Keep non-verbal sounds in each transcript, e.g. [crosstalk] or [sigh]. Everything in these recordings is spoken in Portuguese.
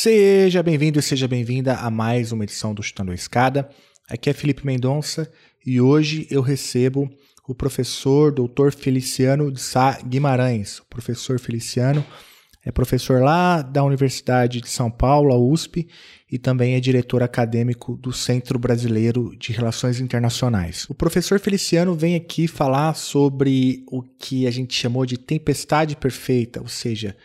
Seja bem-vindo e seja bem-vinda a mais uma edição do Chutando a Escada. Aqui é Felipe Mendonça e hoje eu recebo o professor Dr. Feliciano de Sá Guimarães. O professor Feliciano é professor lá da Universidade de São Paulo, a USP, e também é diretor acadêmico do Centro Brasileiro de Relações Internacionais. O professor Feliciano vem aqui falar sobre o que a gente chamou de tempestade perfeita, ou seja,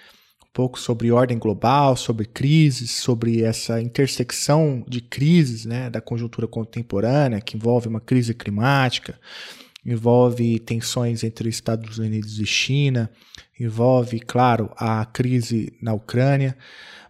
pouco sobre ordem global, sobre crises, sobre essa intersecção de crises né, da conjuntura contemporânea, que envolve uma crise climática, envolve tensões entre Estados Unidos e China, envolve, claro, a crise na Ucrânia,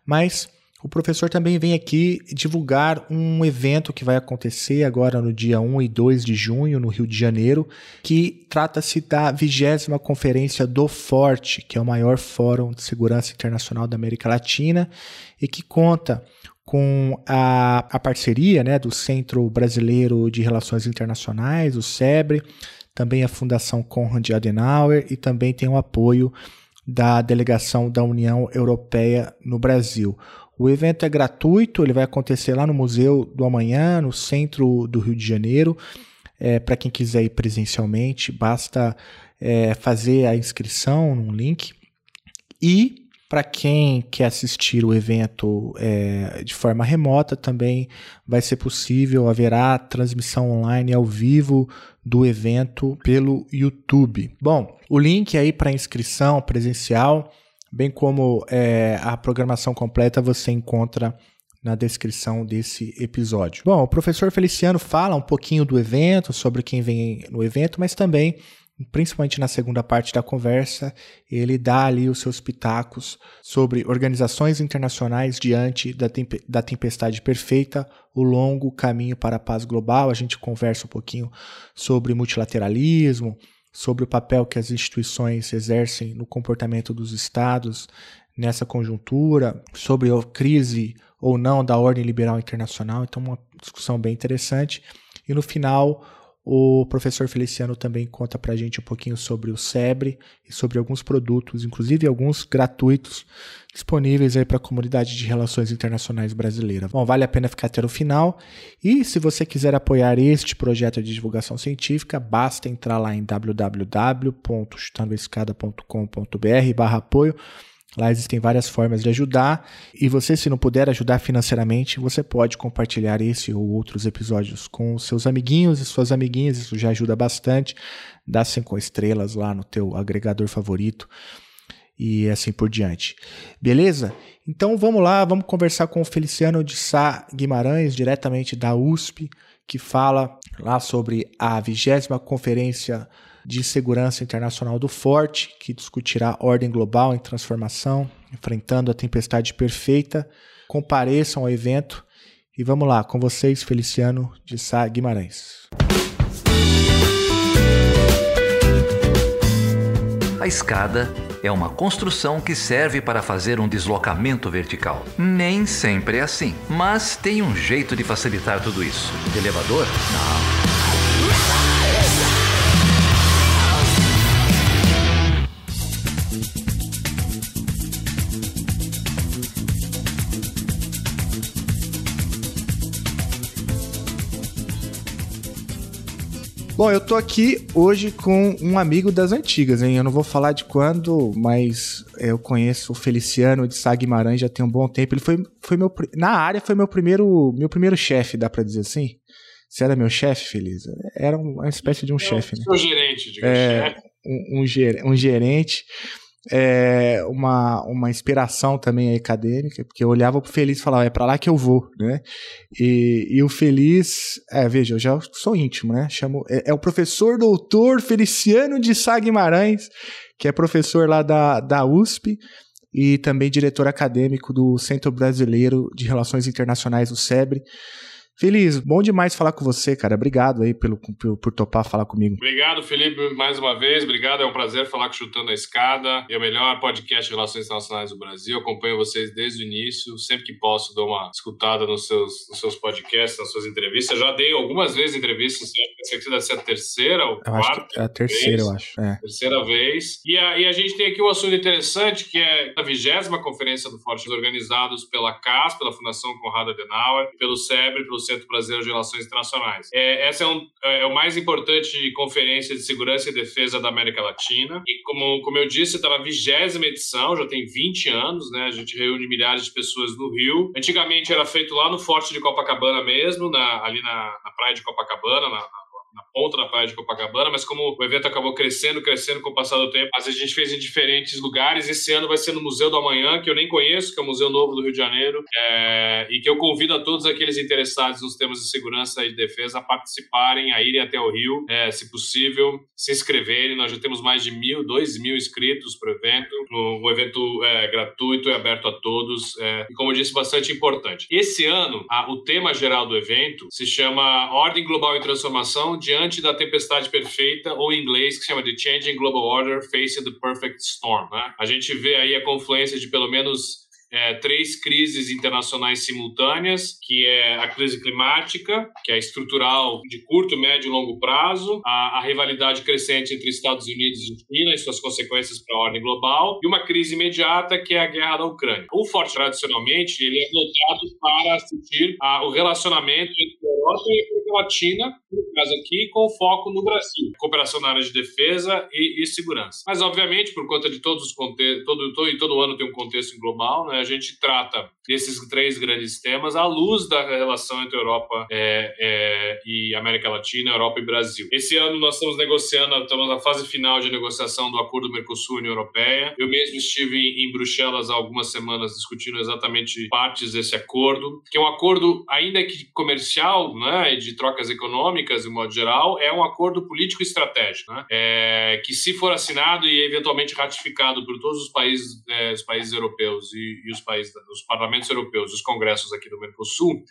mas o professor também vem aqui divulgar um evento que vai acontecer agora no dia 1 e 2 de junho, no Rio de Janeiro, que trata-se da vigésima conferência do Forte, que é o maior fórum de segurança internacional da América Latina e que conta com a, a parceria né, do Centro Brasileiro de Relações Internacionais, o SEBRE, também a Fundação Konrad Adenauer e também tem o apoio da delegação da União Europeia no Brasil. O evento é gratuito, ele vai acontecer lá no Museu do Amanhã, no centro do Rio de Janeiro. É, Para quem quiser ir presencialmente, basta é, fazer a inscrição num link. E para quem quer assistir o evento é, de forma remota, também vai ser possível, haverá transmissão online ao vivo do evento pelo YouTube. Bom, o link aí para inscrição presencial bem como é, a programação completa você encontra na descrição desse episódio. Bom, o professor Feliciano fala um pouquinho do evento, sobre quem vem no evento, mas também, principalmente na segunda parte da conversa, ele dá ali os seus pitacos sobre organizações internacionais diante da, da tempestade perfeita, o longo caminho para a paz global. A gente conversa um pouquinho sobre multilateralismo, sobre o papel que as instituições exercem no comportamento dos estados nessa conjuntura, sobre a crise ou não da ordem liberal internacional. Então, uma discussão bem interessante. E no final, o professor Feliciano também conta para a gente um pouquinho sobre o SEBRE e sobre alguns produtos, inclusive alguns gratuitos, disponíveis aí para a comunidade de relações internacionais brasileira. Bom, vale a pena ficar até o final. E se você quiser apoiar este projeto de divulgação científica, basta entrar lá em www.chutandoescada.com.br/apoio Lá existem várias formas de ajudar e você, se não puder ajudar financeiramente, você pode compartilhar esse ou outros episódios com seus amiguinhos e suas amiguinhas. Isso já ajuda bastante. Dá cinco estrelas lá no teu agregador favorito e assim por diante. Beleza? Então vamos lá, vamos conversar com o Feliciano de Sá Guimarães, diretamente da USP, que fala lá sobre a vigésima conferência de Segurança Internacional do Forte, que discutirá ordem global em transformação, enfrentando a tempestade perfeita. Compareçam ao evento e vamos lá, com vocês, Feliciano de Sá Guimarães. A escada é uma construção que serve para fazer um deslocamento vertical. Nem sempre é assim, mas tem um jeito de facilitar tudo isso. elevador? Não. Bom, eu tô aqui hoje com um amigo das antigas, hein? Eu não vou falar de quando, mas eu conheço o Feliciano de Sá Guimarães já tem um bom tempo. Ele foi, foi meu na área foi meu primeiro meu primeiro chefe, dá para dizer assim? Você era meu chefe, Feliz? Era uma espécie de um chefe, né? Seu gerente, digamos. É, um, um, um gerente é, uma, uma inspiração também acadêmica, porque eu olhava pro Feliz e falava, é para lá que eu vou, né? E, e o Feliz, é, veja, eu já sou íntimo, né? Chamo, é, é o professor doutor Feliciano de Sá Guimarães, que é professor lá da, da USP e também diretor acadêmico do Centro Brasileiro de Relações Internacionais, o SEBRE. Feliz, bom demais falar com você, cara. Obrigado aí pelo, por, por, topar falar comigo. Obrigado, Felipe, mais uma vez. Obrigado, é um prazer falar com Chutando a Escada. É o melhor podcast de relações internacionais do Brasil. acompanho vocês desde o início. Sempre que posso, dou uma escutada nos seus, nos seus podcasts, nas suas entrevistas. Já dei algumas vezes entrevistas. Essa aqui deve ser a terceira ou quarta. É a terceira, vez. eu acho. É. Terceira vez. E a, e a gente tem aqui um assunto interessante, que é a vigésima conferência do Forte, organizados pela CAS, pela Fundação Conrado Adenauer, pelo SEBRE, pelo Centro Brasileiro de Relações Internacionais. É, essa é, um, é, é o mais importante conferência de segurança e defesa da América Latina. E como, como eu disse, está na vigésima edição, já tem 20 anos, né? A gente reúne milhares de pessoas no Rio. Antigamente era feito lá no Forte de Copacabana mesmo, na, ali na, na praia de Copacabana, na, na na ponta da praia de Copacabana, mas como o evento acabou crescendo, crescendo com o passar do tempo, às vezes a gente fez em diferentes lugares. Esse ano vai ser no Museu do Amanhã, que eu nem conheço, que é o Museu Novo do Rio de Janeiro, é, e que eu convido a todos aqueles interessados nos temas de segurança e de defesa a participarem, a irem até o Rio, é, se possível, se inscreverem. Nós já temos mais de mil, dois mil inscritos para o evento. Um, evento é, gratuito e aberto a todos, é, e como eu disse, bastante importante. Esse ano, a, o tema geral do evento se chama Ordem Global em Transformação diante da tempestade perfeita, ou em inglês, que se chama The Changing Global Order Facing the Perfect Storm. Né? A gente vê aí a confluência de pelo menos é, três crises internacionais simultâneas, que é a crise climática, que é estrutural de curto, médio e longo prazo, a, a rivalidade crescente entre Estados Unidos e China e suas consequências para a ordem global, e uma crise imediata, que é a guerra da Ucrânia. O Forte, tradicionalmente, ele é voltado para assistir a, o relacionamento entre a Europa e a América Latina, caso aqui, com foco no Brasil, cooperação na área de defesa e, e segurança. Mas, obviamente, por conta de todos os contextos, todo, todo, todo ano tem um contexto global, né? a gente trata desses três grandes temas à luz da relação entre Europa é, é, e América Latina, Europa e Brasil. Esse ano nós estamos negociando, estamos na fase final de negociação do acordo Mercosul-União Europeia. Eu mesmo estive em, em Bruxelas há algumas semanas discutindo exatamente partes desse acordo, que é um acordo ainda que comercial, né, de trocas econômicas, de modo geral, é um acordo político estratégico, né, é, que se for assinado e eventualmente ratificado por todos os países, é, os países europeus e, e os países, os parlamentos europeus, os congressos aqui do Mercosul,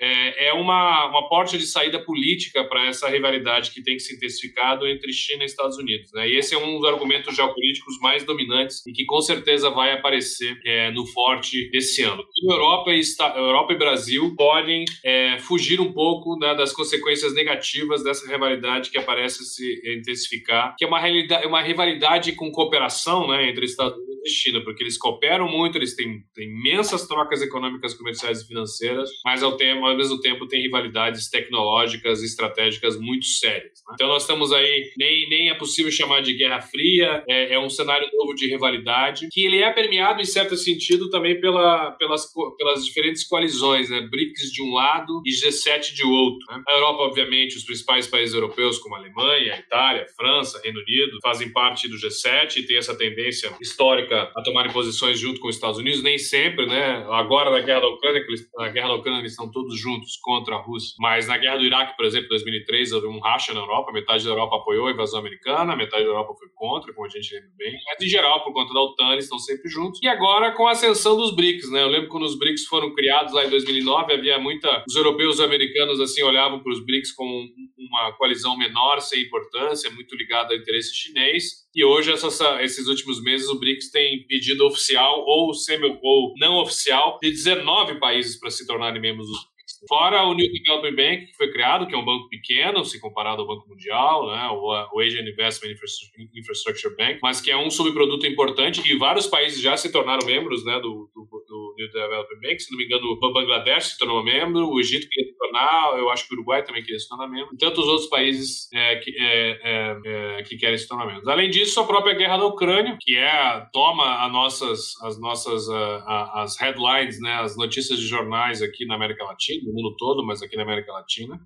é, é uma, uma porta de saída política para essa rivalidade que tem se intensificado entre China e Estados Unidos. Né? E esse é um dos argumentos geopolíticos mais dominantes e que com certeza vai aparecer é, no forte desse ano. E Europa e, Europa e Brasil podem é, fugir um pouco né, das consequências negativas dessa rivalidade que aparece se intensificar, que é uma, uma rivalidade com cooperação né, entre Estados Unidos e China, porque eles cooperam muito, eles têm, têm imensas trocas econômicas, comerciais e financeiras, mas ao tempo ao mesmo tempo tem rivalidades tecnológicas e estratégicas muito sérias. Né? Então nós estamos aí, nem, nem é possível chamar de Guerra Fria, é, é, um cenário novo de rivalidade, que ele é permeado em certo sentido também pela, pelas, pelas diferentes coalizões, né? BRICS de um lado e G7 de outro. Né? A Europa, obviamente, os principais países europeus como a Alemanha, a Itália, a França, Reino Unido, fazem parte do G7 e tem essa tendência histórica a tomarem posições junto com os Estados Unidos, nem sempre, né? Agora na guerra da Ucrânia, na guerra da Ucrânia eles estão todos todos juntos contra a Rússia. Mas na guerra do Iraque, por exemplo, em 2003, houve um racha na Europa, metade da Europa apoiou a invasão americana, metade da Europa foi contra, como a gente lembra bem. Mas em geral, por conta da OTAN, eles estão sempre juntos. E agora com a ascensão dos BRICS, né? Eu lembro quando os BRICS foram criados lá em 2009, havia muita. Os europeus e os americanos assim olhavam para os BRICS como uma coalizão menor, sem importância, muito ligada ao interesse chinês. E hoje, essas, esses últimos meses, o BRICS tem pedido oficial ou semi ou não oficial de 19 países para se tornarem membros dos Fora o New Development Bank, que foi criado, que é um banco pequeno, se comparado ao Banco Mundial, né, o, Asian Investment Infrastructure Bank, mas que é um subproduto importante e vários países já se tornaram membros né, do, do, do New Development Bank. Se não me engano, o Bangladesh se tornou membro, o Egito tornar, eu acho que o Uruguai também queria se tornar membro, e tantos outros países é, que, é, é, é, que querem se tornar membros. Além disso, a própria guerra da Ucrânia, que é toma as nossas, as nossas uh, as headlines, né, as notícias de jornais aqui na América Latina, mundo todo, mas aqui na América Latina.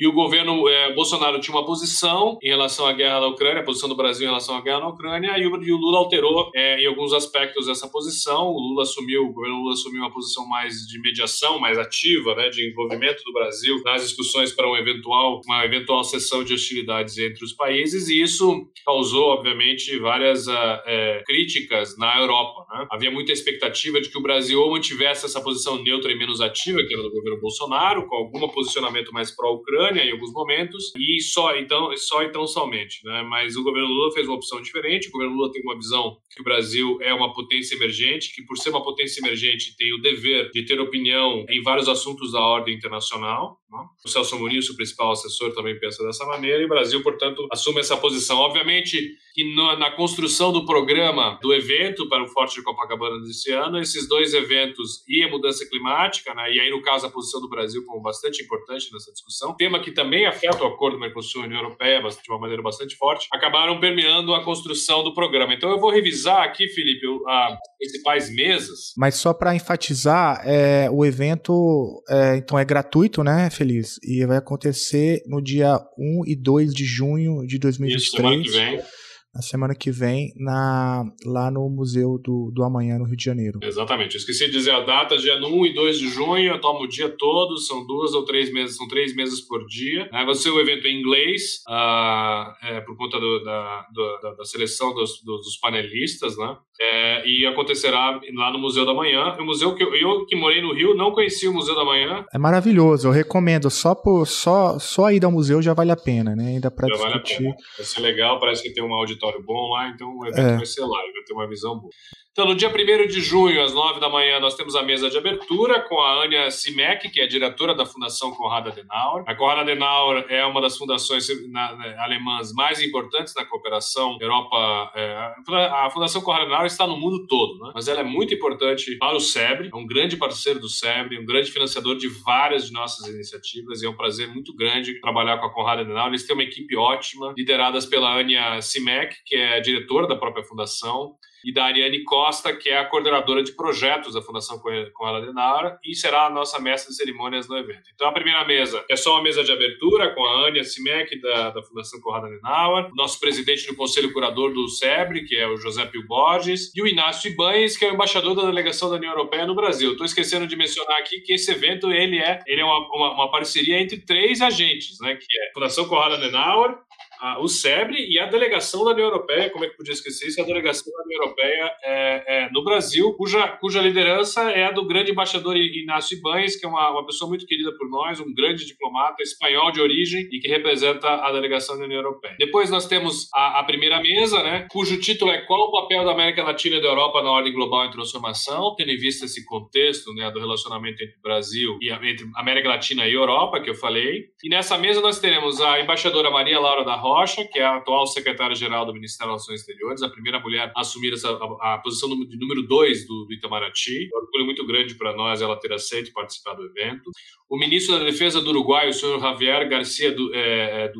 E o governo é, Bolsonaro tinha uma posição em relação à guerra da Ucrânia, a posição do Brasil em relação à guerra na Ucrânia, e o, e o Lula alterou é, em alguns aspectos essa posição. O Lula assumiu, o governo Lula assumiu uma posição mais de mediação, mais ativa, né, de envolvimento do Brasil nas discussões para um eventual, uma eventual cessão de hostilidades entre os países, e isso causou, obviamente, várias uh, é, críticas na Europa. Né? Havia muita expectativa de que o Brasil ou mantivesse essa posição neutra e menos ativa, que era do governo Bolsonaro, com algum posicionamento mais pró-Ucrânia em alguns momentos, e só então, só então somente. Né? Mas o governo Lula fez uma opção diferente. O governo Lula tem uma visão que o Brasil é uma potência emergente, que por ser uma potência emergente tem o dever de ter opinião em vários assuntos da ordem internacional. O Celso Muniz, o principal assessor, também pensa dessa maneira, e o Brasil, portanto, assume essa posição. Obviamente que no, na construção do programa do evento para o Forte de Copacabana desse ano, esses dois eventos e a mudança climática, né, e aí, no caso, a posição do Brasil como bastante importante nessa discussão, tema que também afeta o acordo Mercosul e União Europeia de uma maneira bastante forte, acabaram permeando a construção do programa. Então, eu vou revisar aqui, Felipe, as principais mesas. Mas só para enfatizar, é, o evento é, então é gratuito, né, Feliz? E vai acontecer no dia 1 e 2 de junho de 2023. Isso, semana que vem na semana que vem na, lá no Museu do, do Amanhã, no Rio de Janeiro. Exatamente. Eu esqueci de dizer a data, dia 1 e 2 de junho, eu tomo o dia todo, são duas ou três meses, são três meses por dia. É, vai ser um evento em inglês, uh, é, por conta do, da, do, da, seleção dos, dos panelistas, né? É, e acontecerá lá no Museu da Manhã. O museu que eu, eu, que morei no Rio não conhecia o Museu da Manhã. É maravilhoso, eu recomendo. Só por só só ir ao museu já vale a pena, né? Ainda para discutir. Vale a pena. Vai ser legal, parece que tem um auditório bom lá, então o evento é. vai ser lá, vai ter uma visão boa. Então, no dia 1 de junho, às 9 da manhã, nós temos a mesa de abertura com a Ania Simek, que é diretora da Fundação Konrad Adenauer. A Konrad Adenauer é uma das fundações na, na, alemãs mais importantes na cooperação Europa. É, a Fundação Konrad Adenauer está no mundo todo, né? mas ela é muito importante para o SEBRE, é um grande parceiro do SEBRE, um grande financiador de várias de nossas iniciativas, e é um prazer muito grande trabalhar com a Konrad Adenauer. Eles têm uma equipe ótima, lideradas pela Ania Simek, que é diretora da própria fundação, e da Ariane Costa, que é a coordenadora de projetos da Fundação Conrad Adenauer e será a nossa mestra de cerimônias no evento. Então, a primeira mesa é só uma mesa de abertura com a Ania Simek, da, da Fundação Conrad Adenauer, nosso presidente do Conselho Curador do SEBRE, que é o José Pio Borges, e o Inácio Ibanes, que é o embaixador da delegação da União Europeia no Brasil. Estou esquecendo de mencionar aqui que esse evento ele é, ele é uma, uma, uma parceria entre três agentes, né, que é a Fundação Conrad Adenauer, a, o SEBRE e a delegação da União Europeia, como é que podia esquecer isso? A delegação da União Europeia é, é, no Brasil, cuja, cuja liderança é a do grande embaixador Inácio Ibanes, que é uma, uma pessoa muito querida por nós, um grande diplomata espanhol de origem e que representa a delegação da União Europeia. Depois nós temos a, a primeira mesa, né, cujo título é Qual o papel da América Latina e da Europa na ordem global em transformação, tendo em vista esse contexto né, do relacionamento entre Brasil e entre América Latina e Europa, que eu falei. E nessa mesa nós teremos a embaixadora Maria Laura da Rosa, Rocha, que é a atual secretária-geral do Ministério das Relações Exteriores, a primeira mulher a assumir essa, a, a posição de número dois do, do Itamaraty. Um orgulho muito grande para nós ela ter aceito participar do evento. O ministro da Defesa do Uruguai, o senhor Javier Garcia do, é, é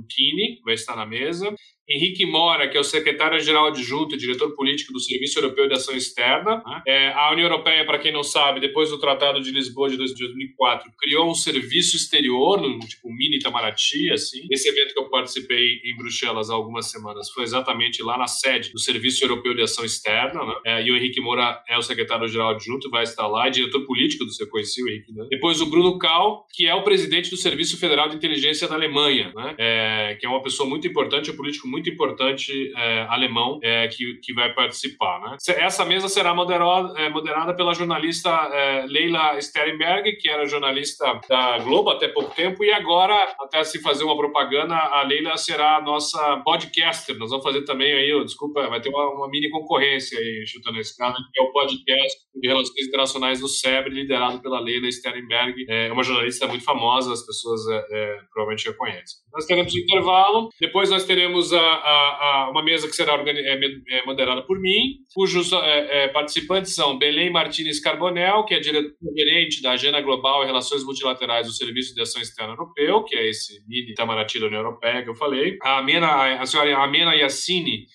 vai estar na mesa. Henrique Mora, que é o secretário-geral adjunto e diretor político do Serviço Europeu de Ação Externa. Né? É, a União Europeia, para quem não sabe, depois do Tratado de Lisboa de 2004, criou um serviço exterior, um tipo mini Itamaraty, assim. Esse evento que eu participei em Bruxelas há algumas semanas foi exatamente lá na sede do Serviço Europeu de Ação Externa, né? é, e o Henrique Moura é o secretário-geral adjunto, vai estar lá, e diretor político do seu conhecido Henrique. Né? Depois o Bruno Kahl, que é o presidente do Serviço Federal de Inteligência da Alemanha, né? é, que é uma pessoa muito importante, é um político muito muito importante é, alemão é, que, que vai participar. Né? Essa mesa será moderada, é, moderada pela jornalista é, Leila Sternberg, que era jornalista da Globo até pouco tempo, e agora, até se fazer uma propaganda, a Leila será a nossa podcaster. Nós vamos fazer também aí, desculpa, vai ter uma, uma, mini concorrência aí, chutando a escada, que é o podcast de Relações Internacionais do SEBRE, liderado pela Leila Sternberg. É uma jornalista muito famosa, as pessoas é, é, provavelmente já conhecem. Nós teremos o intervalo, depois nós teremos a a, a, uma mesa que será é, é, moderada por mim, cujos é, participantes são Belém Martins Carbonel, que é diretor-gerente da Agenda Global e Relações Multilaterais do Serviço de Ação Externa Europeu, que é esse mini Itamaraty da União Europeia que eu falei, a, Amena, a senhora Amena Yassini,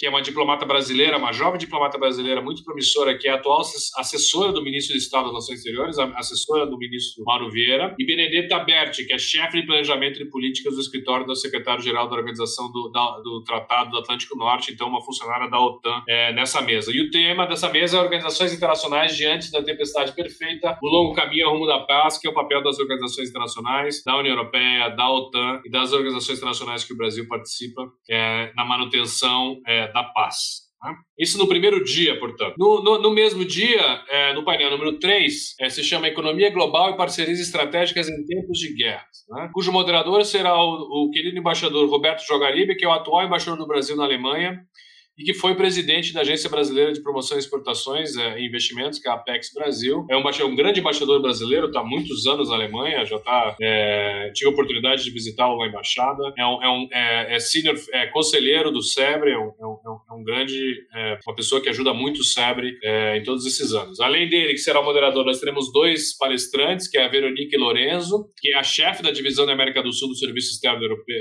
que é uma diplomata brasileira, uma jovem diplomata brasileira muito promissora, que é atual assessora do ministro de Estado das Relações Exteriores, assessora do ministro Mauro Vieira, e Benedetta Berti, que é chefe de planejamento e políticas do escritório do secretário-geral da Organização do, da, do, Tratado do Atlântico Norte, então uma funcionária da OTAN é, nessa mesa. E o tema dessa mesa é Organizações Internacionais diante da tempestade perfeita, o longo caminho ao rumo da paz, que é o papel das organizações internacionais, da União Europeia, da OTAN e das organizações internacionais que o Brasil participa é, na manutenção é, da paz. Né? Isso no primeiro dia, portanto. No, no, no mesmo dia, é, no painel número 3, é, se chama Economia Global e Parcerias Estratégicas em Tempos de Guerra, né? cujo moderador será o, o, querido embaixador Roberto Jogaribe, que é o atual embaixador do Brasil na Alemanha e que foi presidente da Agência Brasileira de Promoção e Exportações é, e Investimentos, que é a Apex Brasil. É um, um grande embaixador brasileiro, está há muitos anos na Alemanha, já. É, tive a oportunidade de visitá-lo na embaixada. É um, é, um, é, é senior, é conselheiro do SEBRE, é um, é um, é um grande. uma pessoa que ajuda muito o SEBRE em todos esses anos. Além dele, que será o moderador, nós teremos dois palestrantes, que é a Veronique Lorenzo, que é a chefe da divisão da América do Sul do Serviço Externo Europeu,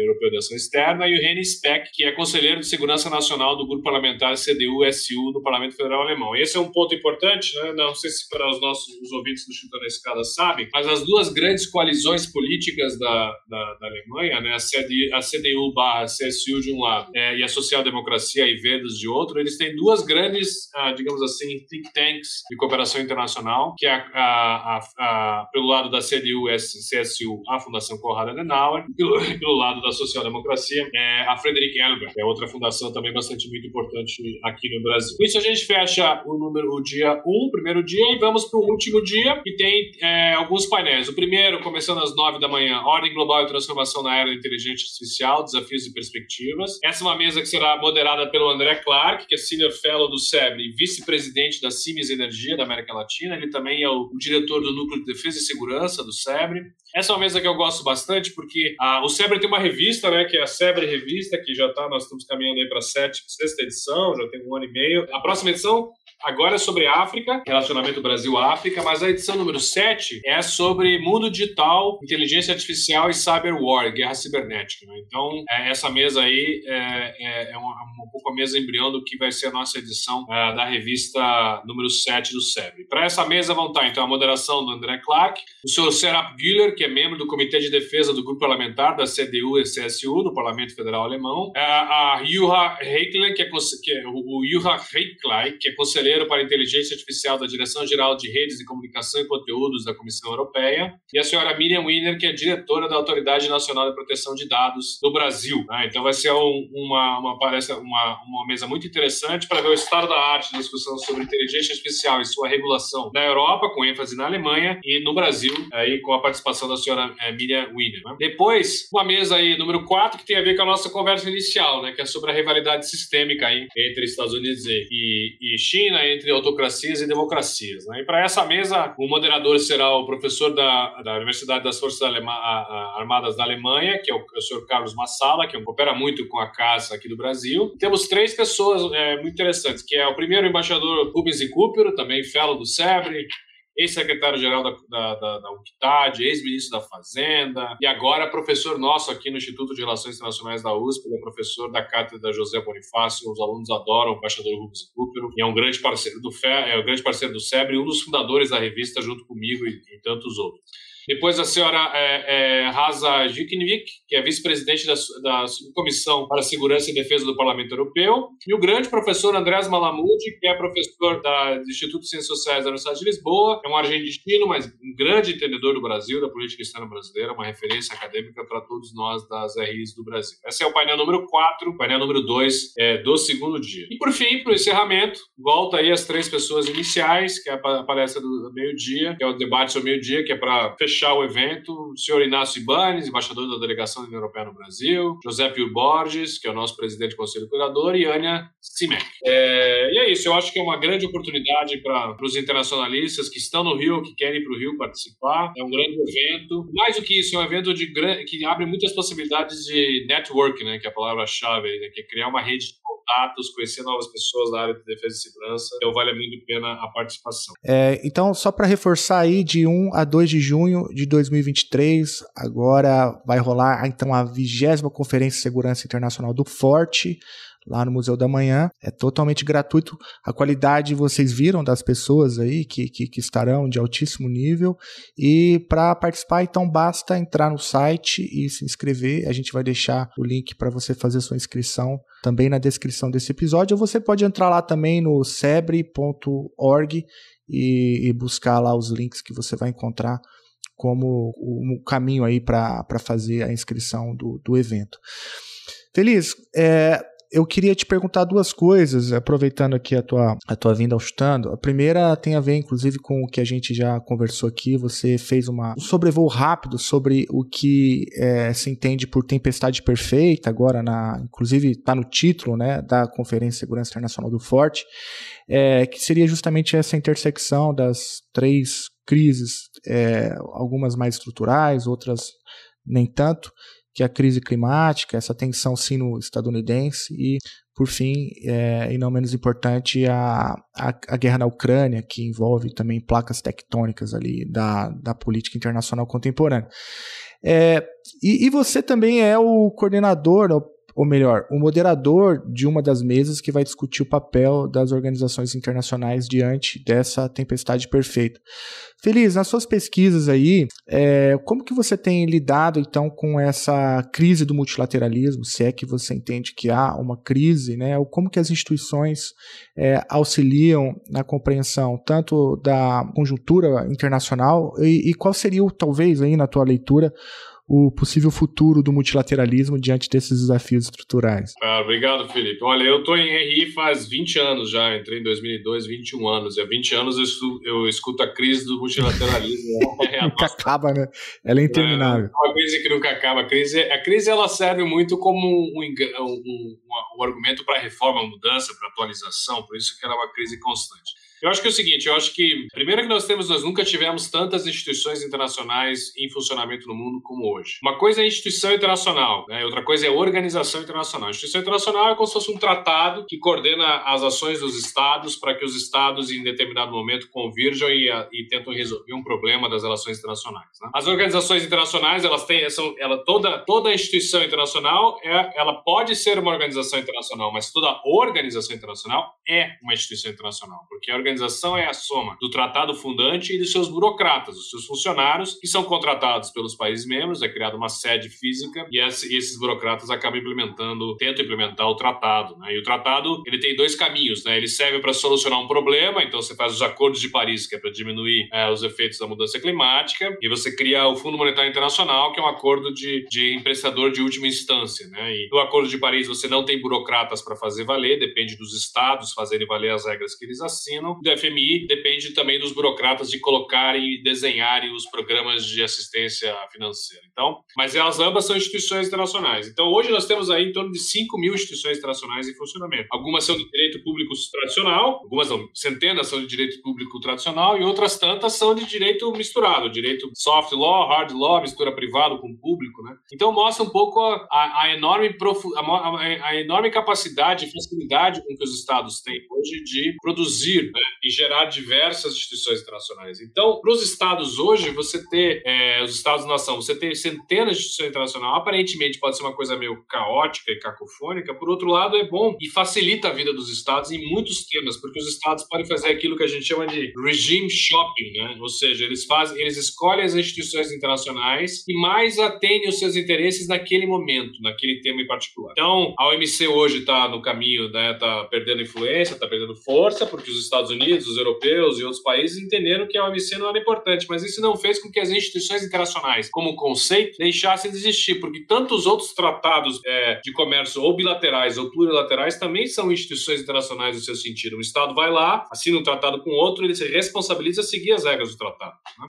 Europeu de Ação Externa, e o Reni Speck, que é conselheiro de Segurança Nacional do grupo parlamentar CDU-SU no Parlamento Federal Alemão. Esse é um ponto importante, né? não sei se para os nossos os ouvintes do Chutando a Escada sabem, mas as duas grandes coalizões políticas da, da, da Alemanha, né? a, CDU, a CDU barra CSU de um lado é, e a Social E Verdes de outro, eles têm duas grandes, ah, digamos assim, think tanks de cooperação internacional, que é a, a, a, pelo lado da CDU-CSU, a Fundação Konrad Adenauer, e pelo, [laughs] pelo lado da Social Democracia, é a Frederic Elber, que é outra fundação também bastante muito importante aqui no Brasil. Com isso a gente fecha o número o dia 1, um, primeiro dia, e vamos para o último dia, que tem é, alguns painéis. O primeiro, começando às 9 da manhã, Ordem Global e Transformação na Era da Inteligência Artificial, Desafios e Perspectivas. Essa é uma mesa que será moderada pelo André Clark, que é Senior Fellow do SEBRE e vice-presidente da Siemens Energia da América Latina. Ele também é o, diretor do Núcleo de Defesa e Segurança do SEBRE. Essa é uma mesa que eu gosto bastante, porque a, o SEBRE tem uma revista, né, que é a SEBRE Revista, que já está, nós estamos caminhando aí para a sexta edição, já tem um ano e meio. A próxima edição Agora é sobre África, relacionamento Brasil-África, mas a edição número 7 é sobre mundo digital, inteligência artificial e cyber war, guerra cibernética. Né? Então, é, essa mesa aí é, é, é um pouco a mesa embrião do que vai ser a nossa edição é, da revista número 7 do SEB. Para essa mesa vão estar, então, a moderação do André Clark, o senhor Serap Güller, que é membro do Comitê de Defesa do Grupo Parlamentar da CDU e CSU, no Parlamento Federal Alemão, é, a Juha Heikle, que é, que é o Juha Heikle, que é conselheiro Conselheiro para Inteligência Artificial da Direção-Geral de Redes de Comunicação e Conteúdos da Comissão Europeia, e a senhora Miriam Wiener, que é diretora da Autoridade Nacional de Proteção de Dados do Brasil. Né? Então vai ser um, uma, uma, uma, uma mesa muito interessante para ver o estado da arte da discussão sobre inteligência artificial e sua regulação na Europa, com ênfase na Alemanha, e no Brasil, aí, com a participação da senhora é, Miriam Wiener. Né? Depois, uma mesa aí, número 4, que tem a ver com a nossa conversa inicial, né? que é sobre a rivalidade sistêmica aí entre Estados Unidos e, e China, entre autocracias e democracias. Né? E para essa mesa, o moderador será o professor da, da Universidade das Forças Alema, Armadas da Alemanha, que é o, o senhor Carlos Massala, que opera muito com a casa aqui do Brasil. Temos três pessoas é, muito interessantes, que é o primeiro embaixador Rubens Recupero, também fellow do SEBRE, ex-secretário-geral da, da, da, da UNCTAD, ex-ministro da Fazenda, e agora professor nosso aqui no Instituto de Relações Internacionais da USP, ele é professor da cátedra José Bonifácio, os alunos adoram o embaixador Rubens Cúpero, e é um grande parceiro do FE, é um grande parceiro do SEBRE, um dos fundadores da revista junto comigo e, e tantos outros. Depois a senhora é, é, Raza Jiknvik, que é vice-presidente da, da Subcomissão para Segurança e Defesa do Parlamento Europeu. E o grande professor Andrés Malamud, que é professor da, do Instituto de Ciências Sociais da Universidade de Lisboa. É um argentino, mas um grande entendedor do Brasil, da política externa brasileira, uma referência acadêmica para todos nós das RIs do Brasil. Esse é o painel número 4, painel número 2 é, do segundo dia. E por fim, para o encerramento, volta aí as três pessoas iniciais, que é a palestra do meio-dia, que é o debate sobre meio-dia, que é para fechar fechar o evento, o senhor Inácio Ibanes, embaixador da delegação da União Europeia no Brasil, José Pio Borges, que é o nosso presidente do Conselho Curador, e Ania Simek. É, e é isso, eu acho que é uma grande oportunidade para os internacionalistas que estão no Rio, que querem ir para o Rio participar. É um grande evento. Mais do que isso, é um evento de, que abre muitas possibilidades de network, né, que é a palavra-chave, né, que é criar uma rede de contatos, conhecer novas pessoas da área de defesa e segurança. Então vale muito a pena a participação. É, então, só para reforçar aí, de 1 a 2 de junho de 2023, agora vai rolar então a vigésima Conferência de Segurança Internacional do Forte, lá no Museu da Manhã. É totalmente gratuito. A qualidade vocês viram das pessoas aí que, que, que estarão de altíssimo nível. E para participar, então basta entrar no site e se inscrever. A gente vai deixar o link para você fazer sua inscrição também na descrição desse episódio. Ou você pode entrar lá também no sebre.org e, e buscar lá os links que você vai encontrar como o, caminho aí para fazer a inscrição do, do evento. Feliz, é, eu queria te perguntar duas coisas, aproveitando aqui a tua, a tua vinda ao Chutando. A primeira tem a ver, inclusive, com o que a gente já conversou aqui. Você fez uma, um sobrevoo rápido sobre o que é, se entende por tempestade perfeita, agora, na, inclusive, está no título né, da Conferência de Segurança Internacional do Forte, é, que seria justamente essa intersecção das três crises, é, algumas mais estruturais, outras nem tanto que é a crise climática, essa tensão sino-estadunidense e, por fim, é, e não menos importante, a, a, a, guerra na Ucrânia, que envolve também placas tectônicas ali da, da política internacional contemporânea. É, e, e, você também é o coordenador, ou melhor, o moderador de uma das mesas que vai discutir o papel das organizações internacionais diante dessa tempestade perfeita. Feliz, nas suas pesquisas aí, é, como que você tem lidado então com essa crise do multilateralismo, se é que você entende que há uma crise, né? Ou como que as instituições é, auxiliam na compreensão tanto da conjuntura internacional e, e qual seria, talvez, aí na tua leitura, o possível futuro do multilateralismo diante desses desafios estruturais. Ah, obrigado, Felipe. Olha, eu estou em RI faz 20 anos já, entrei em 2002, 21 anos. E há 20 anos eu escuto, eu escuto a crise do multilateralismo. [laughs] é nunca acaba, né? Ela é interminável. É uma crise que nunca acaba. A crise, a crise ela serve muito como um, um, um, um argumento para reforma, mudança, para atualização, por isso que ela é uma crise constante. Eu acho que é o seguinte, eu acho que, primeiro que nós temos, nós nunca tivemos tantas instituições internacionais em funcionamento no mundo como hoje. Uma coisa é instituição internacional, né? outra coisa é organização internacional. A instituição internacional é como se fosse um tratado que coordena as ações dos estados para que os estados, em determinado momento, convirjam e, e tentam resolver um problema das relações internacionais. Né? As organizações internacionais, elas têm, são, ela, toda, toda instituição internacional, é, ela pode ser uma organização internacional, mas toda organização internacional é uma instituição internacional, porque a é a soma do tratado fundante e dos seus burocratas, os seus funcionários, que são contratados pelos países membros, é criada uma sede física e esses burocratas acabam implementando, tentam implementar o tratado. Né? E o tratado ele tem dois caminhos, né? ele serve para solucionar um problema, então você faz os acordos de Paris, que é para diminuir é, os efeitos da mudança climática, e você cria o Fundo Monetário Internacional, que é um acordo de, de emprestador de última instância. Né? E no Acordo de Paris você não tem burocratas para fazer valer, depende dos estados fazerem valer as regras que eles assinam do FMI depende também dos burocratas de colocarem e desenharem os programas de assistência financeira. Então, mas elas ambas são instituições internacionais. Então, hoje nós temos aí em torno de 5 mil instituições internacionais em funcionamento. Algumas são de direito público tradicional, algumas centenas são de direito público tradicional e outras tantas são de direito misturado, direito soft law, hard law, mistura privado com público, né? Então mostra um pouco a, a, a enorme profu a, a, enorme capacidade e facilidade com que os estados têm hoje de produzir né, e gerar diversas instituições internacionais. Então, para os estados hoje, você ter é, os estados-nação, você ter centenas de instituições internacionais, aparentemente pode ser uma coisa meio caótica e cacofônica, por outro lado, é bom e facilita a vida dos estados em muitos temas, porque os estados podem fazer aquilo que a gente chama de regime shopping, né? ou seja, eles fazem, eles escolhem as instituições internacionais e mais atendem os seus interesses naquele momento, naquele tema em particular. Então, a OMC hoje está no caminho, está né, tá perdendo influência, está perdendo força, porque os Estados Unidos Unidos, os europeus e outros países entenderam que a OMC não era importante, mas isso não fez com que as instituições internacionais, como conceito, deixassem de existir, porque tantos outros tratados é, de comércio ou bilaterais ou plurilaterais também são instituições internacionais no seu sentido. Um Estado vai lá, assina um tratado com outro, ele se responsabiliza a seguir as regras do tratado. Né?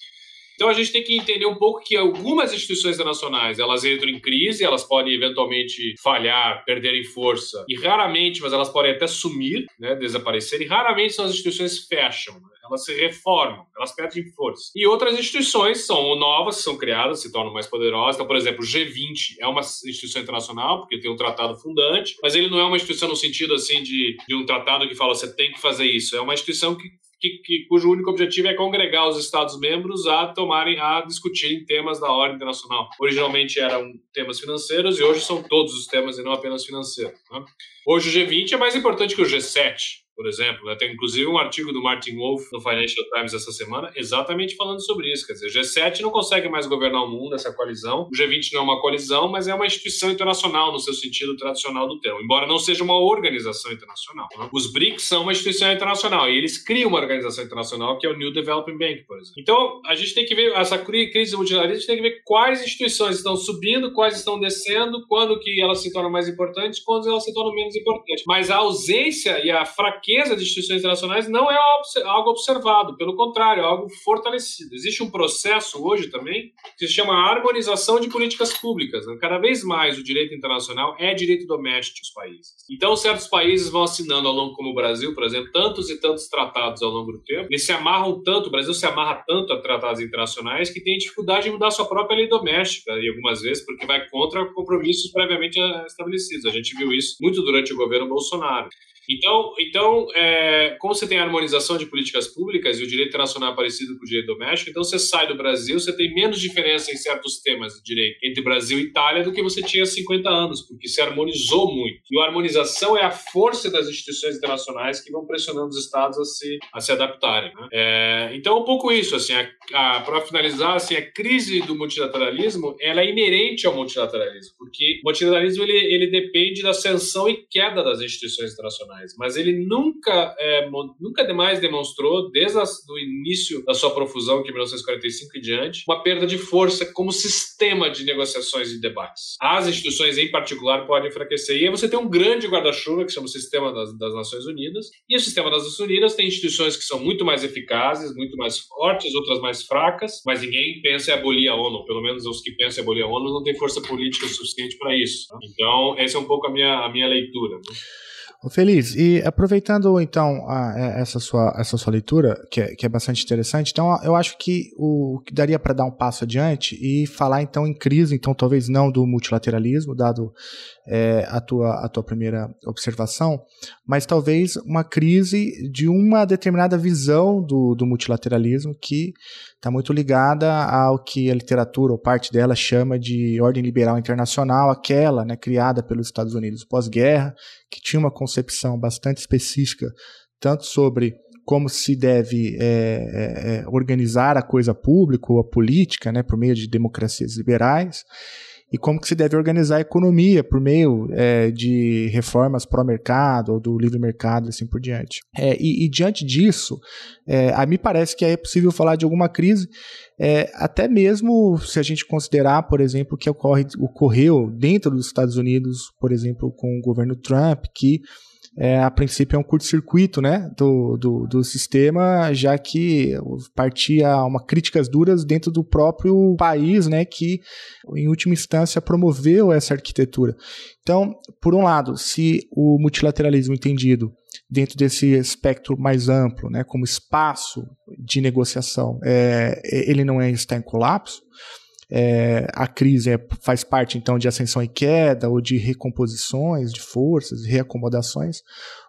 Então a gente tem que entender um pouco que algumas instituições internacionais elas entram em crise, elas podem eventualmente falhar, perderem força e raramente, mas elas podem até sumir, né, desaparecer. E raramente são as instituições fecham. Né? elas se reformam, elas perdem força. E outras instituições são novas, são criadas, se tornam mais poderosas. Então, por exemplo, o G20 é uma instituição internacional, porque tem um tratado fundante, mas ele não é uma instituição no sentido assim de, de um tratado que fala você tem que fazer isso. É uma instituição que que, que, cujo único objetivo é congregar os Estados-membros a tomarem, a discutirem temas da ordem internacional. Originalmente eram temas financeiros e hoje são todos os temas e não apenas financeiros. Né? Hoje o G20 é mais importante que o G7 por exemplo. Né? Tem inclusive um artigo do Martin Wolf no Financial Times essa semana exatamente falando sobre isso. Quer dizer, o G7 não consegue mais governar o mundo, essa coalizão. O G20 não é uma coalizão, mas é uma instituição internacional no seu sentido tradicional do termo, embora não seja uma organização internacional. Né? Os BRICS são uma instituição internacional e eles criam uma organização internacional que é o New Developing Bank, por exemplo. Então, a gente tem que ver essa crise multilateralista, a gente tem que ver quais instituições estão subindo, quais estão descendo, quando que elas se tornam mais importantes, quando elas se tornam menos importantes. Mas a ausência e a fraqueza fraqueza de instituições internacionais não é algo observado, pelo contrário, é algo fortalecido. Existe um processo hoje também que se chama harmonização de políticas públicas. Né? Cada vez mais o direito internacional é direito doméstico dos países. Então, certos países vão assinando ao longo, como o Brasil, por exemplo, tantos e tantos tratados ao longo do tempo, eles se amarram tanto, o Brasil se amarra tanto a tratados internacionais que tem dificuldade em mudar sua própria lei doméstica, e algumas vezes porque vai contra compromissos previamente estabelecidos. A gente viu isso muito durante o governo Bolsonaro. Então, então é, como você tem a harmonização de políticas públicas e o direito internacional é parecido com o direito doméstico, então você sai do Brasil, você tem menos diferença em certos temas de direito entre Brasil e Itália do que você tinha há 50 anos, porque se harmonizou muito. E a harmonização é a força das instituições internacionais que vão pressionando os estados a se, a se adaptarem. Né? É, então, um pouco isso, assim, para finalizar, assim, a crise do multilateralismo ela é inerente ao multilateralismo, porque o multilateralismo ele, ele depende da ascensão e queda das instituições internacionais Mas ele nunca, é, nunca demais demonstrou, desde o início da sua profusão, que é 1945 e diante, uma perda de força como sistema de negociações e debates. As instituições, em particular, podem enfraquecer. E aí você tem um grande guarda-chuva, que chama o Sistema das, das Nações Unidas. E o Sistema das Nações Unidas tem instituições que são muito mais eficazes, muito mais fortes, outras mais fracas, mas ninguém pensa em abolir a ONU. Pelo menos os que pensam em abolir a ONU não têm força política suficiente para isso. Então, essa é um pouco a minha, a minha leitura. Né? Feliz, e aproveitando então a, é, essa, sua, essa sua leitura, que é, que é bastante interessante, então eu acho que o que daria para dar um passo adiante e falar então em crise, então talvez não do multilateralismo, dado é, a, tua, a tua primeira observação, mas talvez uma crise de uma determinada visão do, do multilateralismo que está muito ligada ao que a literatura, ou parte dela, chama de ordem liberal internacional, aquela né, criada pelos Estados Unidos pós-guerra, que tinha uma concepção bastante específica, tanto sobre como se deve é, é, é organizar a coisa pública ou a política, né, por meio de democracias liberais, e como que se deve organizar a economia por meio é, de reformas pró-mercado ou do livre mercado e assim por diante. É, e, e, diante disso, é, a mim parece que é possível falar de alguma crise, é, até mesmo se a gente considerar, por exemplo, que ocorre, ocorreu dentro dos Estados Unidos, por exemplo, com o governo Trump, que é, a princípio é um curto-circuito né, do, do, do, sistema, já que partia uma críticas duras dentro do próprio país, né, que em última instância promoveu essa arquitetura. Então, por um lado, se o multilateralismo entendido dentro desse espectro mais amplo, né, como espaço de negociação, é, ele não é, está em colapso, é, a crise é, faz parte então de ascensão e queda ou de recomposições de forças, reacomodações.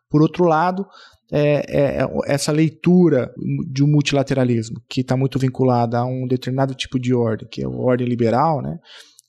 Por outro lado, é, é, é essa leitura de um multilateralismo que está muito vinculada a um determinado tipo de ordem, que é a ordem liberal, né?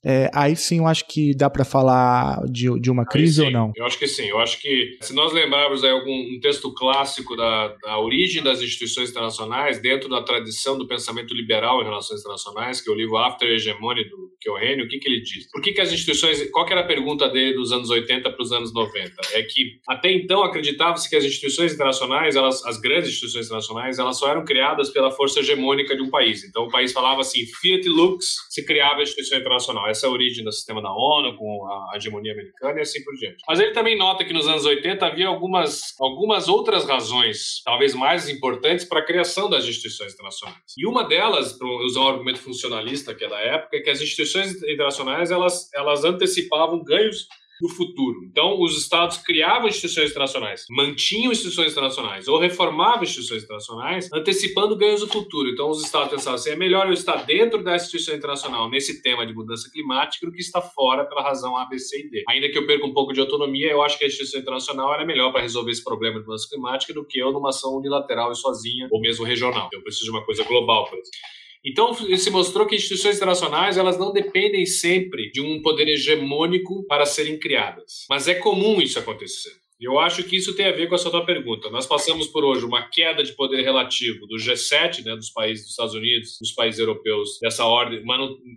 É, aí sim eu acho que dá para falar de, de uma crise ou não? Eu acho que sim. Eu acho que se nós lembrarmos aí algum um texto clássico da, da origem das instituições internacionais, dentro da tradição do pensamento liberal em relações internacionais, que é o livro After Hegemony do Keohane, o que, que ele diz? Por que, que as instituições. Qual que era a pergunta dele dos anos 80 para os anos 90? É que até então acreditava-se que as instituições internacionais, elas, as grandes instituições internacionais, elas só eram criadas pela força hegemônica de um país. Então o país falava assim: Fiat Lux se criava a instituição internacional essa origem do sistema da ONU, com a hegemonia americana e assim por diante. Mas ele também nota que nos anos 80 havia algumas, algumas outras razões, talvez mais importantes, para a criação das instituições internacionais. E uma delas, para usar um argumento funcionalista que é da época, é que as instituições internacionais elas, elas antecipavam ganhos futuro. Então, os estados criavam instituições internacionais, mantinham instituições internacionais ou reformavam instituições internacionais, antecipando ganhos do futuro. Então, os estados pensavam assim: é melhor eu estar dentro da instituição internacional nesse tema de mudança climática do que estar fora pela razão A, B, C e D. Ainda que eu perca um pouco de autonomia, eu acho que a instituição internacional era melhor para resolver esse problema de mudança climática do que eu numa ação unilateral e sozinha, ou mesmo regional. Eu preciso de uma coisa global, por exemplo. Então, se mostrou que instituições internacionais elas não dependem sempre de um poder hegemônico para serem criadas. Mas é comum isso acontecer. Eu acho que isso tem a ver com a sua pergunta. Nós passamos por hoje uma queda de poder relativo do G7, né, dos países dos Estados Unidos, dos países europeus, dessa ordem,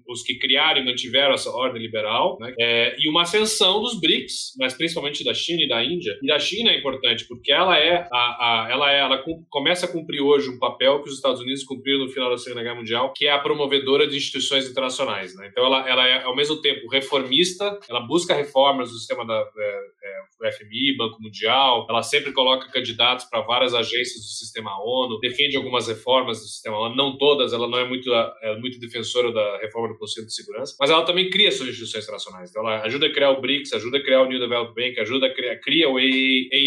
os que criaram e mantiveram essa ordem liberal, né, é, e uma ascensão dos BRICS, mas principalmente da China e da Índia. E da China é importante porque ela é, a, a, ela é, ela começa a cumprir hoje um papel que os Estados Unidos cumpriram no final da Segunda Guerra Mundial, que é a promovedora de instituições internacionais. Né? Então, ela, ela é ao mesmo tempo reformista, ela busca reformas do sistema da é, é, FMI, Banco Mundial, ela sempre coloca candidatos para várias agências do sistema ONU, defende algumas reformas do sistema ONU, não todas, ela não é muito, é muito defensora da reforma do Conselho de Segurança, mas ela também cria suas instituições internacionais. Então, ela ajuda a criar o BRICS, ajuda a criar o New Development Bank, ajuda a criar cria o AIIB,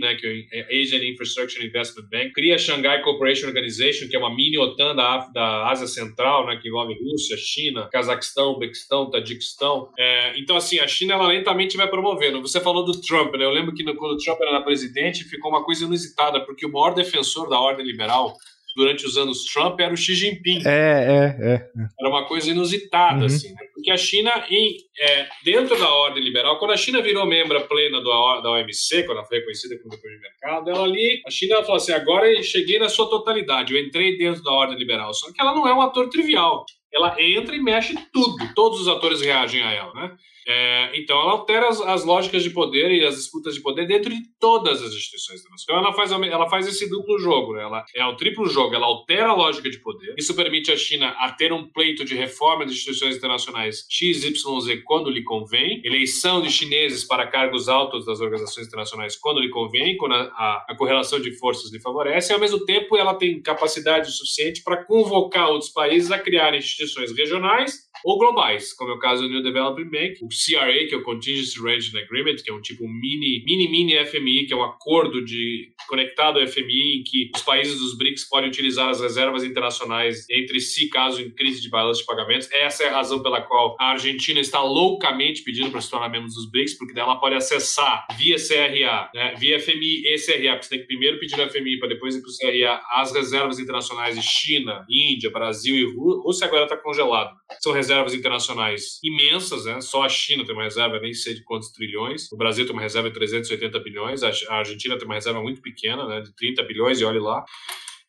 né, que é Asian Infrastructure Investment Bank, cria a Shanghai Cooperation Organization, que é uma mini OTAN da, da Ásia Central, né, que envolve Rússia, China, Cazaquistão, Uzbequistão, Tadiquistão. É, então, assim, a China ela lentamente vai promovendo. Você falou do Trump, né? Eu lembro que quando o Trump era presidente, ficou uma coisa inusitada, porque o maior defensor da ordem liberal durante os anos Trump era o Xi Jinping. É, é, é. Era uma coisa inusitada, uhum. assim, né? Porque a China, em, é, dentro da ordem liberal, quando a China virou membro plena do, da OMC, quando ela foi reconhecida como depois de mercado, ela ali, a China falou assim: agora eu cheguei na sua totalidade, eu entrei dentro da ordem liberal. Só que ela não é um ator trivial. Ela entra e mexe tudo. Todos os atores reagem a ela, né? É, então, ela altera as, as, lógicas de poder e as disputas de poder dentro de todas as instituições internacionais. Então, ela faz, ela faz esse duplo jogo, né? ela é o triplo jogo, ela altera a lógica de poder. Isso permite à China a ter um pleito de reforma das instituições internacionais XYZ quando lhe convém, eleição de chineses para cargos altos das organizações internacionais quando lhe convém, quando a, a, a correlação de forças lhe favorece, e ao mesmo tempo ela tem capacidade suficiente para convocar outros países a criar instituições regionais ou globais, como é o caso do New Development Bank, o CRA, que é o Contingency Arrangement Agreement, que é um tipo mini, mini, mini FMI, que é um acordo de conectado ao FMI, em que os países dos BRICS podem utilizar as reservas internacionais entre si, caso em crise de balanço de pagamentos. Essa é a razão pela qual a Argentina está loucamente pedindo para se tornar membro dos BRICS, porque ela pode acessar via CRA, né, via FMI e CRA, porque você tem que primeiro pedir no FMI para depois ir para o CRA as reservas internacionais de China, Índia, Brasil e Rússia agora está congelado. São reservas internacionais imensas, né? Só a China tem uma reserva nem sei de quantos trilhões. O Brasil tem uma reserva de 380 bilhões. A Argentina tem uma reserva muito pequena, né? De 30 bilhões e olhe lá.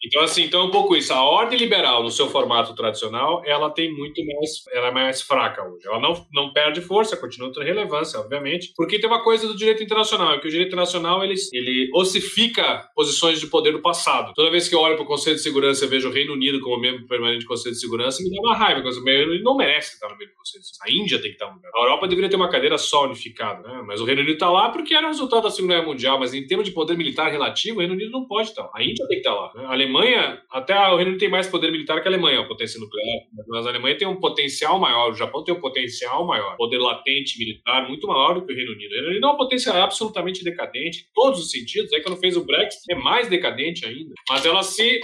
Então, assim, então é um pouco isso. A ordem liberal, no seu formato tradicional, ela tem muito mais, ela é mais fraca hoje. Ela não, não perde força, continua tendo relevância, obviamente, porque tem uma coisa do direito internacional, é que o direito internacional, ele, ele ossifica posições de poder do passado. Toda vez que eu olho para o Conselho de Segurança e vejo o Reino Unido como membro permanente do Conselho de Segurança, me dá uma raiva, porque o Reino Unido não merece estar no meio do Conselho de Segurança. A Índia tem que estar no lugar. A Europa deveria ter uma cadeira só unificada, né? Mas o Reino Unido está lá porque era resultado da Segunda Guerra Mundial, mas em termos de poder militar relativo, o Reino Unido não pode estar. A Índia tem que estar lá. Né? A Alemanha Alemanha, até o Reino Unido tem mais poder militar que a Alemanha, a potência nuclear, mas a Alemanha tem um potencial maior, o Japão tem um potencial maior, poder latente militar muito maior do que o Reino Unido. O Reino Unido é uma potência absolutamente decadente, em todos os sentidos, aí quando fez o Brexit é mais decadente ainda, mas ela se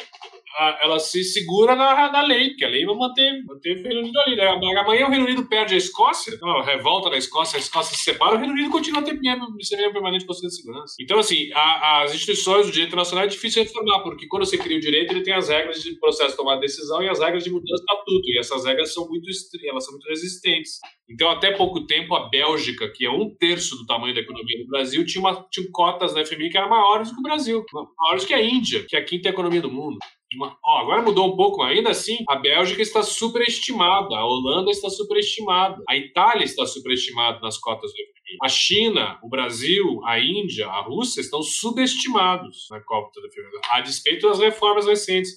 ela se segura na, na lei, porque a lei vai manter, manter o Reino Unido ali. Né? Amanhã o Reino Unido perde a Escócia, a revolta da Escócia, a Escócia se separa, o Reino Unido continua a membro permanente do Conselho de Segurança. Então, assim, a, as instituições do direito internacional é difícil reformar, porque quando você cria o direito, ele tem as regras de processo de tomada de decisão e as regras de mudança de estatuto, e essas regras são muito, elas são muito resistentes. Então, até pouco tempo, a Bélgica, que é um terço do tamanho da economia do Brasil, tinha, uma, tinha cotas na FMI que eram maiores que o Brasil, maiores que a Índia, que é a quinta economia do mundo. Uma, agora mudou um pouco, ainda assim, a Bélgica está superestimada, a Holanda está superestimada, a Itália está superestimada nas cotas do FMI. A China, o Brasil, a Índia, a Rússia estão subestimados na cota do FMI, a despeito das reformas recentes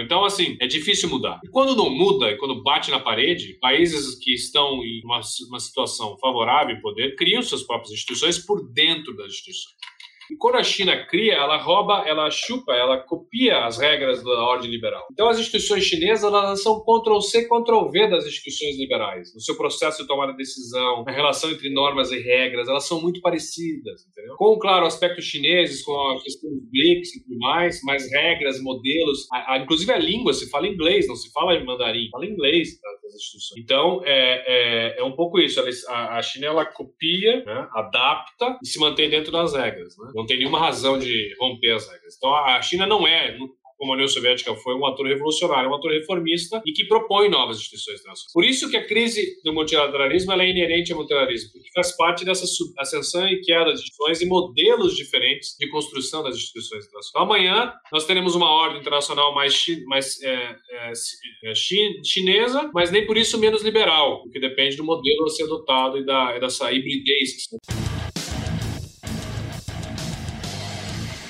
Então, assim, é difícil mudar. E quando não muda, e quando bate na parede, países que estão em uma, uma situação favorável em poder criam suas próprias instituições por dentro das instituições. E quando a China cria, ela rouba, ela chupa, ela copia as regras da ordem liberal. Então as instituições chinesas elas são Ctrl-C, Ctrl-V das instituições liberais. No seu processo de tomar decisão, na relação entre normas e regras, elas são muito parecidas, entendeu? Com, claro, aspectos chineses, com a questão dos BRICS e tudo mais, mais regras, modelos, a, a, inclusive a língua, se fala inglês, não se fala em mandarim, fala inglês tá, das instituições. Então, é, é, é um pouco isso. A, a China, ela copia, né, adapta e se mantém dentro das regras. Né? Não tem nenhuma razão de romper as regras. Então, a China não é, como a União Soviética foi um ator revolucionário, um ator reformista e que propõe novas instituições internacionais. Por isso que a crise do multilateralismo é inerente ao multilateralismo, porque faz parte dessa ascensão e queda das instituições e modelos diferentes de construção das instituições internacionais. Então, amanhã nós teremos uma ordem internacional mais, chi mais é, é, é chi chinesa, mas nem por isso menos liberal, o que depende do modelo a ser adotado e, da, e dessa hibridez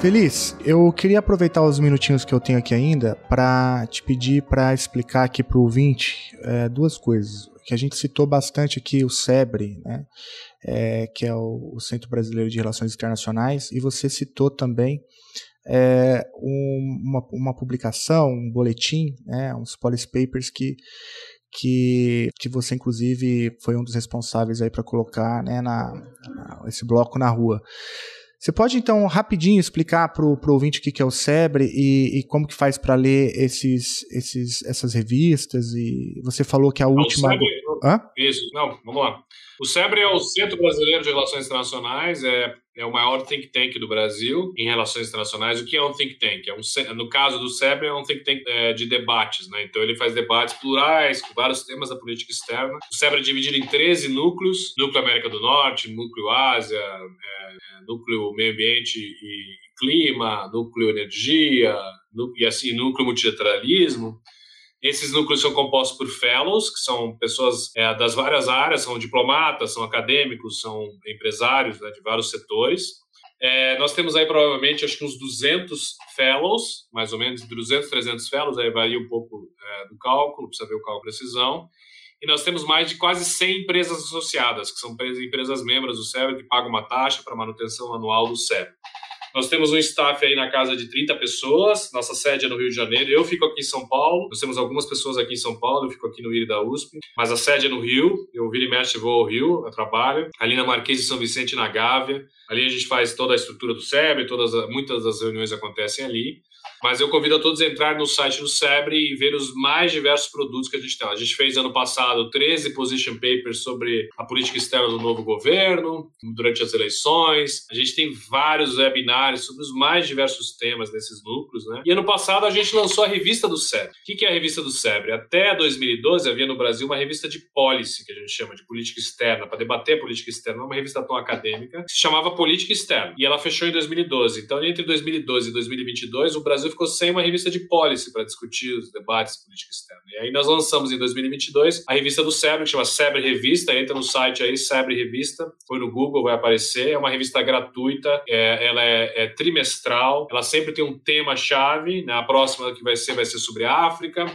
Feliz, eu queria aproveitar os minutinhos que eu tenho aqui ainda para te pedir para explicar aqui para o ouvinte é, duas coisas. Que a gente citou bastante aqui o SEBRE, né? É, que é o, o, Centro Brasileiro de Relações Internacionais, e você citou também é, um, uma, uma, publicação, um boletim, né, uns policy papers que, que, que você inclusive foi um dos responsáveis aí para colocar né, na, na, esse bloco na rua. Você pode, então, rapidinho explicar para o ouvinte o que é o SEBRE e, e como que faz para ler esses, esses, essas revistas? E você falou que a última... O SEBRE, Hã? Isso, não, vamos lá. O SEBRE é o Centro Brasileiro de Relações Internacionais, é, é o maior think tank do Brasil em relações internacionais. O que é um think tank? É um, no caso do SEBRE, é um think tank é, de debates, né? Então ele faz debates plurais com vários temas da política externa. O SEBRE é dividido em 13 núcleos: Núcleo América do Norte, Núcleo Ásia, é, é Núcleo Meio Ambiente e Clima, Núcleo Energia, e assim, Núcleo Multilateralismo. Esses núcleos são compostos por fellows, que são pessoas é, das várias áreas, são diplomatas, são acadêmicos, são empresários né, de vários setores. É, nós temos aí provavelmente acho que uns 200 fellows, mais ou menos 200, 300 fellows, aí varia um pouco é, do cálculo, precisa ver o cálculo precisão. E nós temos mais de quase 100 empresas associadas, que são empresas membros do SEB que pagam uma taxa para manutenção anual do SEB. Nós temos um staff aí na casa de 30 pessoas, nossa sede é no Rio de Janeiro, eu fico aqui em São Paulo, nós temos algumas pessoas aqui em São Paulo, eu fico aqui no IRI da USP, mas a sede é no Rio, eu viro e mexe vou ao Rio, eu trabalho, ali na Marquês de São Vicente, na Gávea, ali a gente faz toda a estrutura do SEB, todas, muitas das reuniões acontecem ali, mas eu convido a todos a entrar no site do SEBRE e ver os mais diversos produtos que a gente tem. A gente fez ano passado 13 position papers sobre a política externa do novo governo, durante as eleições. A gente tem vários webinários sobre os mais diversos temas desses núcleos. Né? E ano passado a gente lançou a revista do SEBRE. O que é a revista do SEBRE? Até 2012 havia no Brasil uma revista de policy, que a gente chama de política externa, para debater a política externa, uma revista tão acadêmica, que se chamava Política Externa. E ela fechou em 2012. Então, entre 2012 e 2022, o Brasil ficou sem uma revista de policy para discutir os debates de política externa. E aí nós lançamos em 2022 a revista do SEBRE, que chama SEBRE Revista. Entra no site aí, SEBRE Revista, foi no Google, vai aparecer. É uma revista gratuita, é, ela é, é, trimestral, ela sempre tem um tema-chave. Né? A próxima que vai ser vai ser sobre a África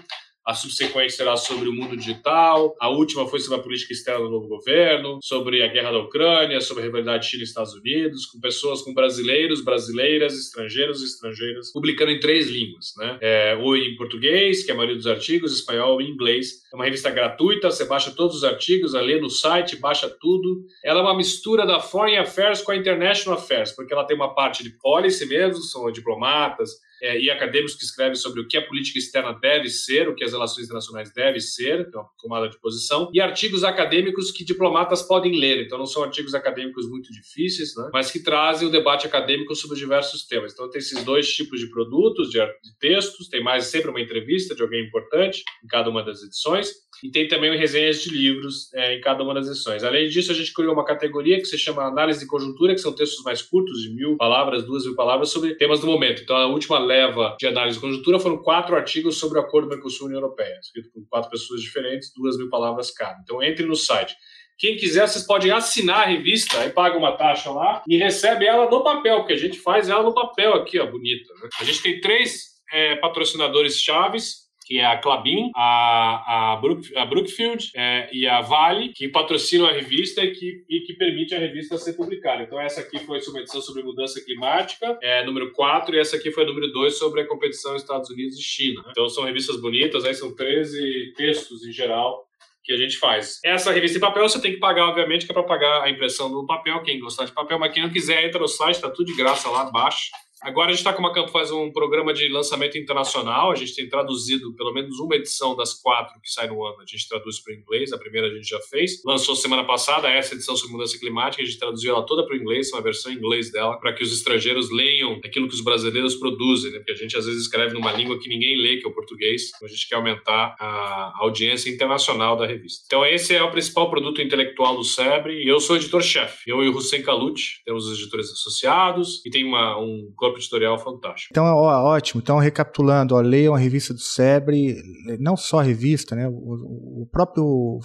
a subsequente será sobre o mundo digital, a última foi sobre a política externa do novo governo, sobre a guerra da Ucrânia, sobre a rivalidade Chile e Estados Unidos, com pessoas, com brasileiros, brasileiras, estrangeiros e estrangeiras, publicando em três línguas, né? É, ou em português, que é a maioria dos artigos, espanhol e inglês. É uma revista gratuita, você baixa todos os artigos, lê no site, baixa tudo. Ela é uma mistura da Foreign Affairs com a International Affairs, porque ela tem uma parte de policy mesmo, são diplomatas, é, e acadêmicos que escrevem sobre o que a política externa deve ser, o que as relações internacionais devem ser, que é uma tomada de posição, e artigos acadêmicos que diplomatas podem ler. Então, não são artigos acadêmicos muito difíceis, né? mas que trazem o debate acadêmico sobre diversos temas. Então, tem esses dois tipos de produtos, de, de textos, tem mais sempre uma entrevista de alguém importante em cada uma das edições. E tem também resenhas de livros é, em cada uma das edições. Além disso, a gente criou uma categoria que se chama Análise de Conjuntura, que são textos mais curtos, de mil palavras, duas mil palavras, sobre temas do momento. Então, a última leva de análise de conjuntura foram quatro artigos sobre o acordo Mercosul-União Europeia, escrito por quatro pessoas diferentes, duas mil palavras cada. Então, entre no site. Quem quiser, vocês podem assinar a revista, aí paga uma taxa lá e recebe ela no papel, porque a gente faz ela no papel aqui, ó, bonita. Né? A gente tem três é, patrocinadores chaves que é a Clabin, a, a, Brook, a Brookfield é, e a Vale, que patrocinam a revista e que, e que permite a revista ser publicada. Então, essa aqui foi uma edição sobre mudança climática, é, número 4, e essa aqui foi a número 2 sobre a competição Estados Unidos e China. Então, são revistas bonitas, aí são 13 textos em geral que a gente faz. Essa revista em papel você tem que pagar, obviamente, que é para pagar a impressão do papel, quem gostar de papel, mas quem não quiser, entra no site, tá tudo de graça lá, baixa. Agora a gente está com uma faz um programa de lançamento internacional. A gente tem traduzido pelo menos uma edição das quatro que sai no ano. A gente traduz para o inglês. A primeira a gente já fez. Lançou semana passada essa edição sobre mudança climática. A gente traduziu ela toda para o inglês, uma versão em inglês dela, para que os estrangeiros leiam aquilo que os brasileiros produzem, né? Porque a gente às vezes escreve numa língua que ninguém lê, que é o português. Então a gente quer aumentar a audiência internacional da revista. Então esse é o principal produto intelectual do Sebre. E eu sou editor-chefe. Eu e o Hussein Kalut temos os editores associados e tem uma, um corpo editorial fantástico. Então, ó, ótimo. Então, recapitulando, ó, leiam a revista do Sebre, não só a revista, né? O, o próprio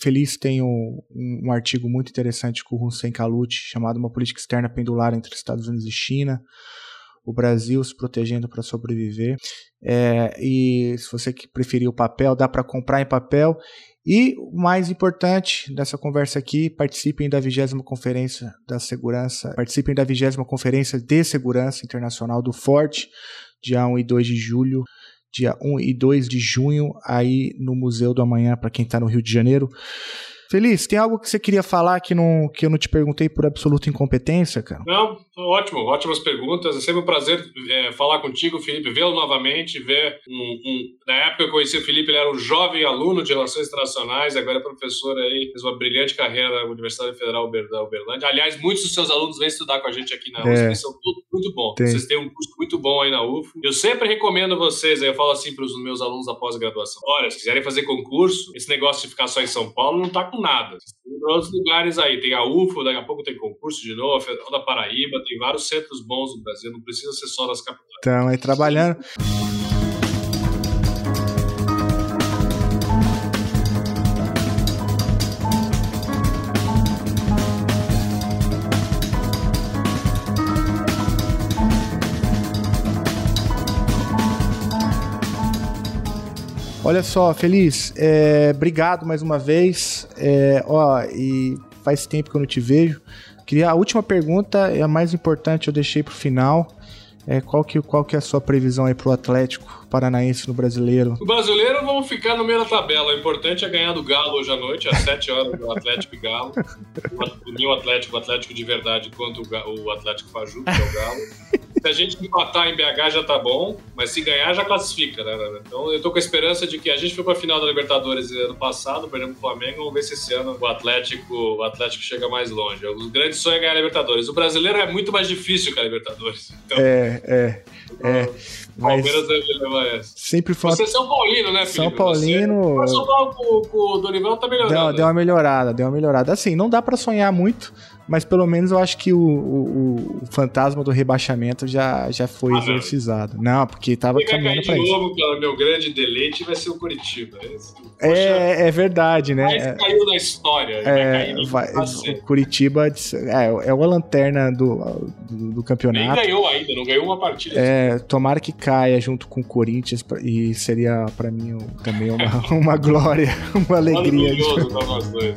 Feliz tem um, um, artigo muito interessante com o Hussein Kalut, chamado Uma Política Externa Pendular entre Estados Unidos e China. O Brasil se protegendo para sobreviver. É, e se você preferir o papel, dá para comprar em papel e o mais importante dessa conversa aqui, participem da 20 Conferência da Segurança, participem da 20 Conferência de Segurança Internacional do Forte, dia 1 e 2 de julho, dia 1 e 2 de junho, aí no Museu do Amanhã, para quem está no Rio de Janeiro. Feliz, tem algo que você queria falar que, não, que eu não te perguntei por absoluta incompetência, cara? Não, ótimo, ótimas perguntas. É sempre um prazer é, falar contigo, Felipe, vê-lo novamente, ver um, um, Na época que eu conheci o Felipe, ele era um jovem aluno de Relações Internacionais, agora é professor aí, fez uma brilhante carreira na Universidade Federal da Uberlândia. Aliás, muitos dos seus alunos vêm estudar com a gente aqui na UFO, é. são todos muito bons. Tem. Vocês têm um curso muito bom aí na UFO. Eu sempre recomendo vocês, eu falo assim para os meus alunos da pós-graduação, olha, se quiserem fazer concurso, esse negócio de ficar só em São Paulo não tá com nada. Tem outros lugares aí, tem a UFO, daqui a pouco tem concurso de novo, a Federal da Paraíba, tem vários centros bons no Brasil, não precisa ser só das capitais. Então, aí trabalhando. Olha só, Feliz, é, obrigado mais uma vez. É, ó, e faz tempo que eu não te vejo. Queria a última pergunta, é a mais importante, eu deixei para o final. É, qual, que, qual que é a sua previsão aí pro Atlético Paranaense no Brasileiro? O Brasileiro vamos ficar no meio da tabela. O importante é ganhar do Galo hoje à noite, às 7 horas, do Atlético e Galo. O meu Atlético, o Atlético de verdade, quanto o Atlético Faju, que é o Galo. Se a gente empatar em BH já tá bom, mas se ganhar já classifica, né? Então eu tô com a esperança de que a gente foi pra final da Libertadores ano passado, perdemos o Flamengo, vamos ver se esse ano o Atlético, o Atlético chega mais longe. O grande sonho é ganhar a Libertadores. O brasileiro é muito mais difícil que a Libertadores. Então, é, é, é. Mas Palmeiras deve levar essa. Sempre foi. Você é São Paulino, né, Felipe? São Paulino. Você, São Paulo com, com o Dorival tá melhorando. Deu, deu uma melhorada, deu uma melhorada. Assim, não dá para sonhar muito mas pelo menos eu acho que o, o, o fantasma do rebaixamento já, já foi ah, exorcizado. Não. não, porque tava Quem caminhando para isso. novo, cara, meu grande deleite vai ser o Curitiba. é, é verdade, né? Mas é, caiu na história. É, vai, o Curitiba é, é uma lanterna do, do, do, campeonato. Nem ganhou ainda, não ganhou uma partida. É, tomara que caia junto com o Corinthians e seria para mim também uma, [laughs] uma glória, uma alegria. Orgulhoso pra nós dois.